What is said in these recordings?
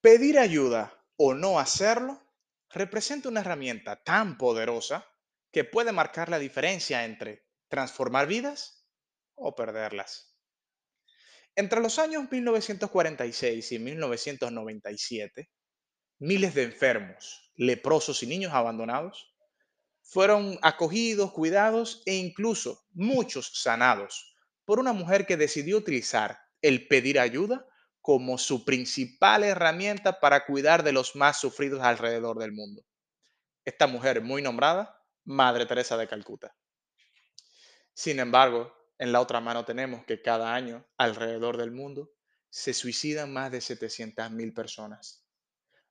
Pedir ayuda o no hacerlo representa una herramienta tan poderosa que puede marcar la diferencia entre transformar vidas o perderlas. Entre los años 1946 y 1997, miles de enfermos, leprosos y niños abandonados fueron acogidos, cuidados e incluso muchos sanados por una mujer que decidió utilizar el pedir ayuda como su principal herramienta para cuidar de los más sufridos alrededor del mundo. Esta mujer muy nombrada, Madre Teresa de Calcuta. Sin embargo, en la otra mano tenemos que cada año alrededor del mundo se suicidan más de 700.000 personas,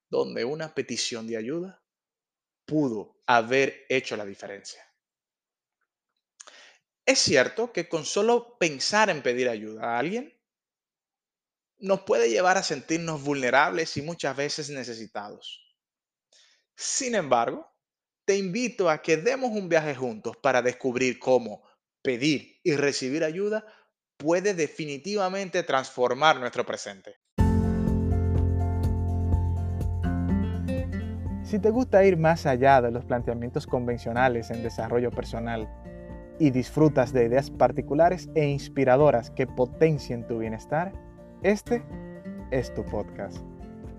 donde una petición de ayuda pudo haber hecho la diferencia. Es cierto que con solo pensar en pedir ayuda a alguien nos puede llevar a sentirnos vulnerables y muchas veces necesitados. Sin embargo, te invito a que demos un viaje juntos para descubrir cómo pedir y recibir ayuda puede definitivamente transformar nuestro presente. Si te gusta ir más allá de los planteamientos convencionales en desarrollo personal y disfrutas de ideas particulares e inspiradoras que potencien tu bienestar, este es tu podcast.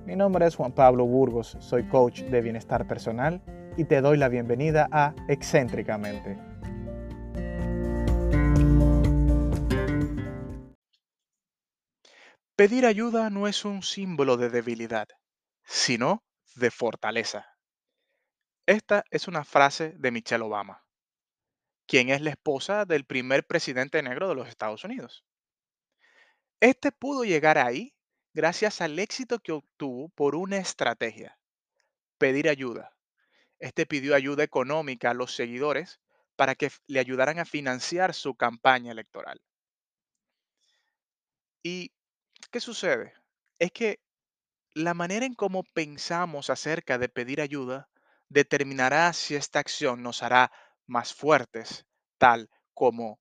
Mi nombre es Juan Pablo Burgos, soy coach de bienestar personal y te doy la bienvenida a Excéntricamente. Pedir ayuda no es un símbolo de debilidad, sino de fortaleza. Esta es una frase de Michelle Obama, quien es la esposa del primer presidente negro de los Estados Unidos. Este pudo llegar ahí gracias al éxito que obtuvo por una estrategia, pedir ayuda. Este pidió ayuda económica a los seguidores para que le ayudaran a financiar su campaña electoral. ¿Y qué sucede? Es que la manera en cómo pensamos acerca de pedir ayuda determinará si esta acción nos hará más fuertes, tal como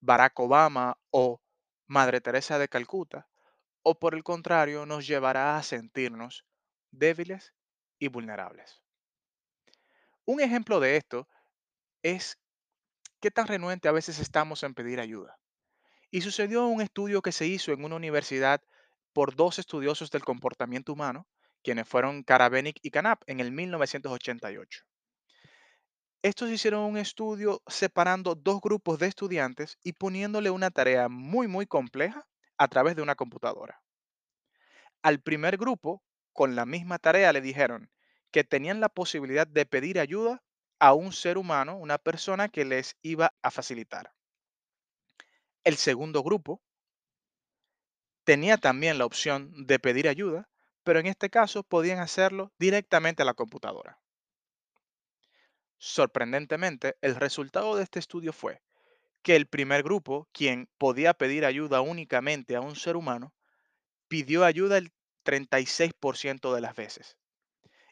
Barack Obama o Madre Teresa de Calcuta, o por el contrario nos llevará a sentirnos débiles y vulnerables. Un ejemplo de esto es qué tan renuente a veces estamos en pedir ayuda. Y sucedió un estudio que se hizo en una universidad por dos estudiosos del comportamiento humano, quienes fueron Karabenik y Canap en el 1988. Estos hicieron un estudio separando dos grupos de estudiantes y poniéndole una tarea muy, muy compleja a través de una computadora. Al primer grupo, con la misma tarea, le dijeron que tenían la posibilidad de pedir ayuda a un ser humano, una persona que les iba a facilitar. El segundo grupo tenía también la opción de pedir ayuda, pero en este caso podían hacerlo directamente a la computadora. Sorprendentemente, el resultado de este estudio fue que el primer grupo, quien podía pedir ayuda únicamente a un ser humano, pidió ayuda el 36% de las veces.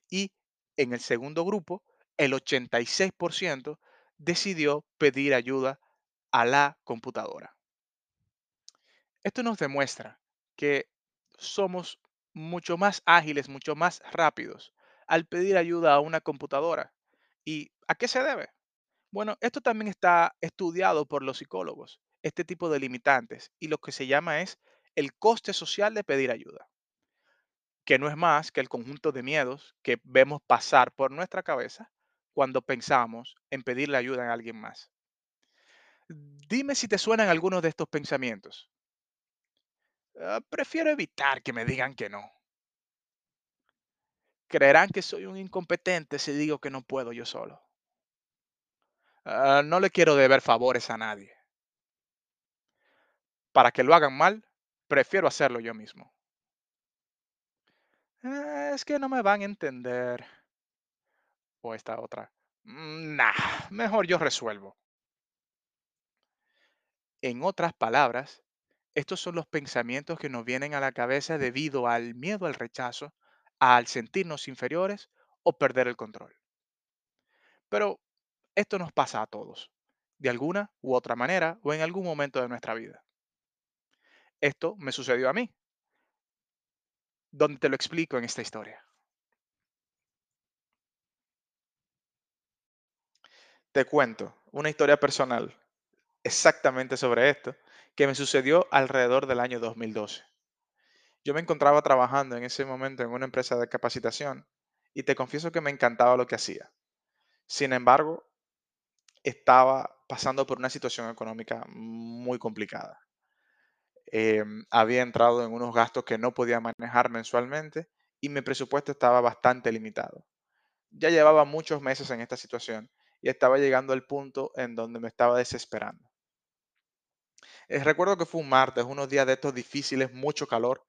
Y en el segundo grupo, el 86% decidió pedir ayuda a la computadora. Esto nos demuestra que somos mucho más ágiles, mucho más rápidos al pedir ayuda a una computadora. ¿Y a qué se debe? Bueno, esto también está estudiado por los psicólogos, este tipo de limitantes, y lo que se llama es el coste social de pedir ayuda, que no es más que el conjunto de miedos que vemos pasar por nuestra cabeza cuando pensamos en pedirle ayuda a alguien más. Dime si te suenan algunos de estos pensamientos. Ah, prefiero evitar que me digan que no. Creerán que soy un incompetente si digo que no puedo yo solo. Ah, no le quiero deber favores a nadie. Para que lo hagan mal, prefiero hacerlo yo mismo. "Ah, es que no me van a entender. O esta otra. "Mm, Nah, mejor yo resuelvo. En otras palabras, estos son los pensamientos que nos vienen a la cabeza debido al miedo al rechazo, al sentirnos inferiores o perder el control. Pero esto nos pasa a todos, de alguna u otra manera o en algún momento de nuestra vida. Esto me sucedió a mí. donde te lo explico en esta historia. Te cuento una historia personal exactamente sobre esto que me sucedió alrededor del año 2012. Yo me encontraba trabajando en ese momento en una empresa de capacitación y te confieso que me encantaba lo que hacía. Sin embargo, estaba pasando por una situación económica muy complicada. Em, había entrado en unos gastos que no podía manejar mensualmente y mi presupuesto estaba bastante limitado. Ya llevaba muchos meses en esta situación y estaba llegando al punto en donde me estaba desesperando. Eh, recuerdo que fue un martes, unos días de estos difíciles, mucho calor,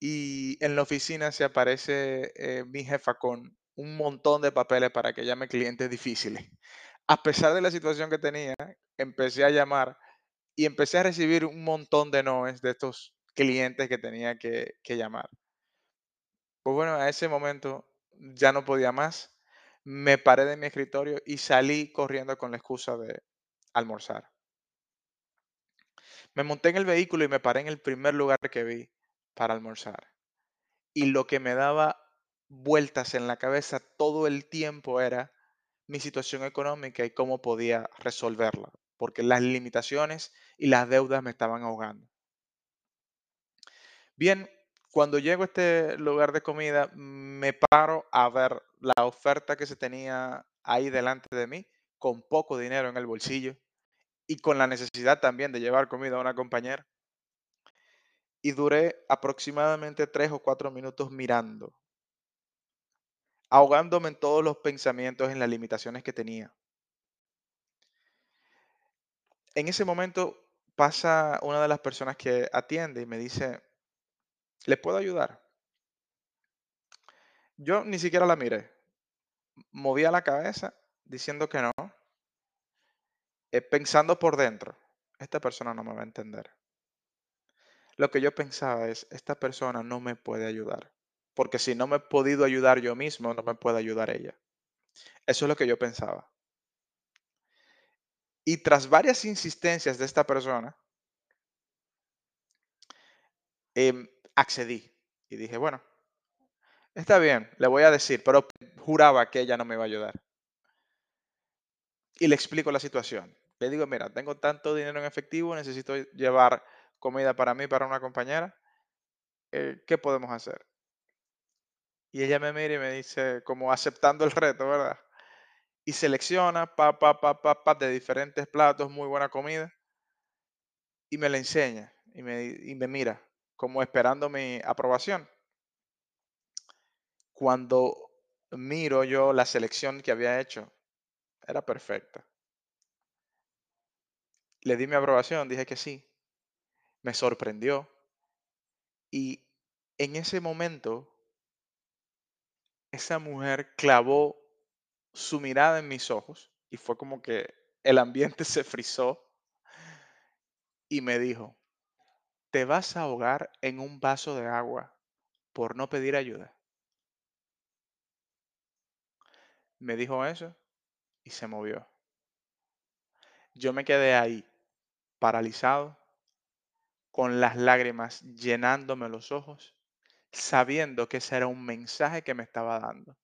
y en la oficina se aparece eh, mi jefa con un montón de papeles para que llame clientes difíciles. A pesar de la situación que tenía, empecé a llamar y empecé a recibir un montón de noes de estos clientes que tenía que, que llamar. Pues bueno, a ese momento ya no podía más. Me paré de mi escritorio y salí corriendo con la excusa de almorzar. Me monté en el vehículo y me paré en el primer lugar que vi para almorzar. Y lo que me daba vueltas en la cabeza todo el tiempo era mi situación económica y cómo podía resolverla, porque las limitaciones y las deudas me estaban ahogando. Bien, cuando llego a este lugar de comida, me paro a ver la oferta que se tenía ahí delante de mí, con poco dinero en el bolsillo y con la necesidad también de llevar comida a una compañera. Y duré aproximadamente tres o cuatro minutos mirando, ahogándome en todos los pensamientos, en las limitaciones que tenía. En ese momento pasa una de las personas que atiende y me dice, ¿le puedo ayudar? Yo ni siquiera la miré, movía la cabeza diciendo que no, eh, pensando por dentro, esta persona no me va a entender. Lo que yo pensaba es, esta persona no me puede ayudar, porque si no me he podido ayudar yo mismo, no me puede ayudar ella. Eso es lo que yo pensaba. Y tras varias insistencias de esta persona, em, accedí y dije, bueno, está bien, le voy a decir, pero juraba que ella no me iba a ayudar. Y le explico la situación. Le digo, mira, tengo tanto dinero en efectivo, necesito llevar comida para mí, para una compañera. eh, ¿Qué podemos hacer? Y ella me mira y me dice, como aceptando el reto, ¿verdad? Y selecciona, pa, pa, pa, pa, pa, de diferentes platos, muy buena comida, y me la enseña, y me, y me mira, como esperando mi aprobación. Cuando miro yo la selección que había hecho, era perfecta. Le di mi aprobación, dije que sí, me sorprendió, y en ese momento, esa mujer clavó su mirada en mis ojos y fue como que el ambiente se frizó y me dijo, te vas a ahogar en un vaso de agua por no pedir ayuda. Me dijo eso y se movió. Yo me quedé ahí, paralizado, con las lágrimas llenándome los ojos, sabiendo que ese era un mensaje que me estaba dando.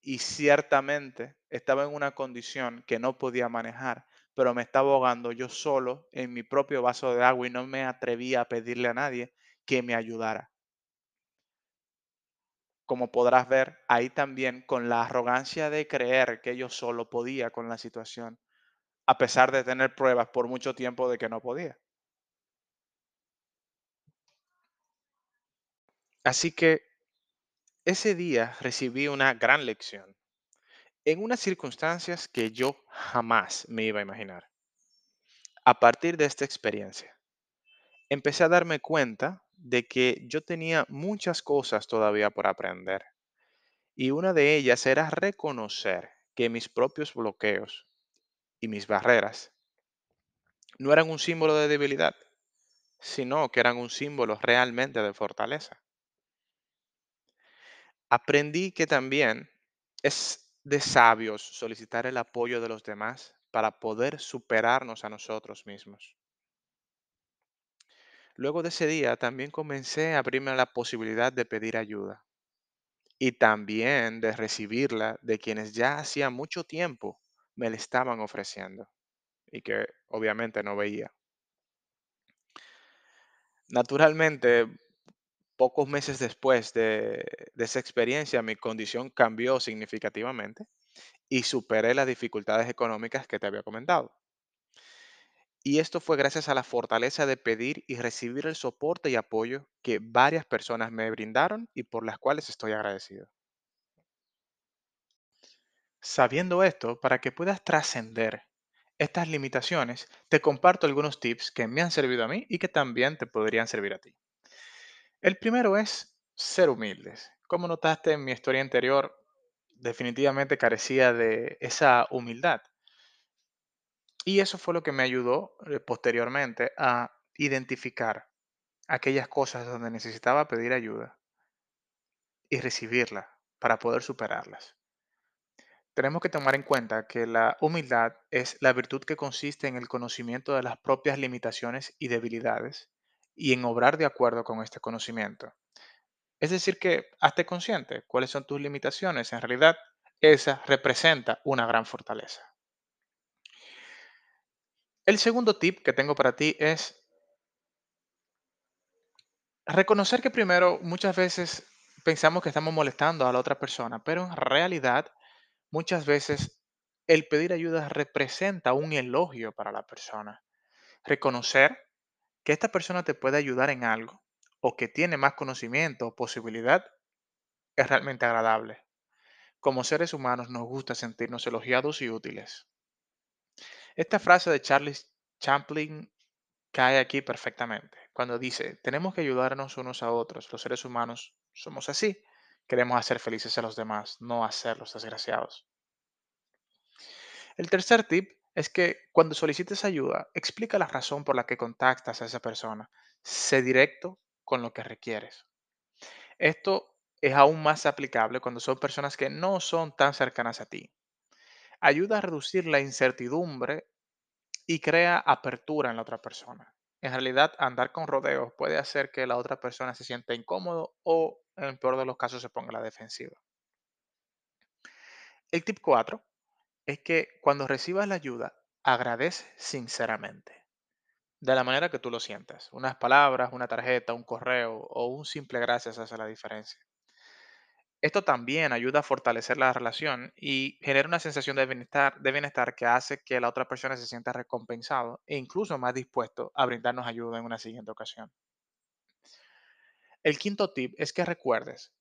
Y ciertamente estaba en una condición que no podía manejar, pero me estaba ahogando yo solo en mi propio vaso de agua y no me atrevía a pedirle a nadie que me ayudara. Como podrás ver, ahí también con la arrogancia de creer que yo solo podía con la situación, a pesar de tener pruebas por mucho tiempo de que no podía. Así que ese día recibí una gran lección en unas circunstancias que yo jamás me iba a imaginar. A partir de esta experiencia, empecé a darme cuenta de que yo tenía muchas cosas todavía por aprender. Y una de ellas era reconocer que mis propios bloqueos y mis barreras no eran un símbolo de debilidad, sino que eran un símbolo realmente de fortaleza. Aprendí que también es de sabios solicitar el apoyo de los demás para poder superarnos a nosotros mismos. Luego de ese día también comencé a abrirme la posibilidad de pedir ayuda y también de recibirla de quienes ya hacía mucho tiempo me la estaban ofreciendo y que obviamente no veía. Naturalmente, pocos meses después de, esa experiencia, mi condición cambió significativamente y superé las dificultades económicas que te había comentado. Y esto fue gracias a la fortaleza de pedir y recibir el soporte y apoyo que varias personas me brindaron y por las cuales estoy agradecido. Sabiendo esto, para que puedas trascender estas limitaciones, te comparto algunos tips que me han servido a mí y que también te podrían servir a ti. El primero es ser humildes. Como notaste en mi historia anterior, definitivamente carecía de esa humildad. Y eso fue lo que me ayudó eh, posteriormente a identificar aquellas cosas donde necesitaba pedir ayuda y recibirla para poder superarlas. Tenemos que tomar en cuenta que la humildad es la virtud que consiste en el conocimiento de las propias limitaciones y debilidades y en obrar de acuerdo con este conocimiento. Es decir, que hazte consciente cuáles son tus limitaciones. En realidad, esa representa una gran fortaleza. El segundo tip que tengo para ti es reconocer que primero muchas veces pensamos que estamos molestando a la otra persona, pero en realidad muchas veces el pedir ayuda representa un elogio para la persona. Reconocer que esta persona te puede ayudar en algo o que tiene más conocimiento o posibilidad es realmente agradable. Como seres humanos nos gusta sentirnos elogiados y útiles. Esta frase de Charles Chaplin cae aquí perfectamente, cuando dice, tenemos que ayudarnos unos a otros, los seres humanos somos así, queremos hacer felices a los demás, no hacerlos desgraciados. El tercer tip es que cuando solicites ayuda, explica la razón por la que contactas a esa persona. Sé directo con lo que requieres. Esto es aún más aplicable cuando son personas que no son tan cercanas a ti. Ayuda a reducir la incertidumbre y crea apertura en la otra persona. En realidad, andar con rodeos puede hacer que la otra persona se sienta incómodo o, en el peor de los casos, se ponga la defensiva. El tip 4 es que cuando recibas la ayuda, agradece sinceramente, de la manera que tú lo sientas. Unas palabras, una tarjeta, un correo o un simple gracias hace la diferencia. Esto también ayuda a fortalecer la relación y genera una sensación de bienestar, de bienestar que hace que la otra persona se sienta recompensado e incluso más dispuesto a brindarnos ayuda en una siguiente ocasión. El quinto tip es que recuerdes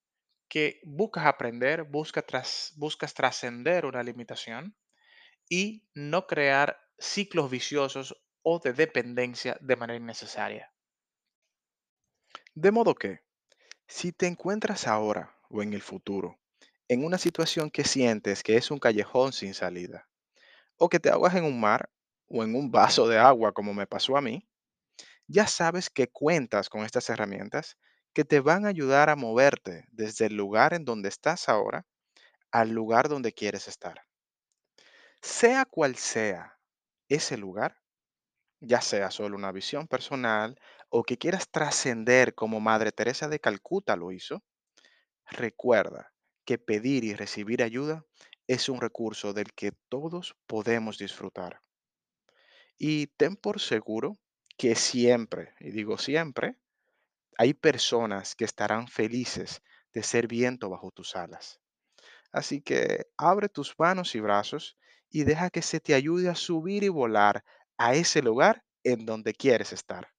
que buscas aprender, buscas, tras- buscas trascender una limitación y no crear ciclos viciosos o de dependencia de manera innecesaria. De modo que, si te encuentras ahora o en el futuro en una situación que sientes que es un callejón sin salida, o que te ahogas en un mar o en un vaso de agua como me pasó a mí, ya sabes que cuentas con estas herramientas que te van a ayudar a moverte desde el lugar en donde estás ahora al lugar donde quieres estar. Sea cual sea ese lugar, ya sea solo una visión personal o que quieras trascender como Madre Teresa de Calcuta lo hizo, recuerda que pedir y recibir ayuda es un recurso del que todos podemos disfrutar. Y ten por seguro que siempre, y digo siempre, hay personas que estarán felices de ser viento bajo tus alas. Así que abre tus manos y brazos y deja que se te ayude a subir y volar a ese lugar en donde quieres estar.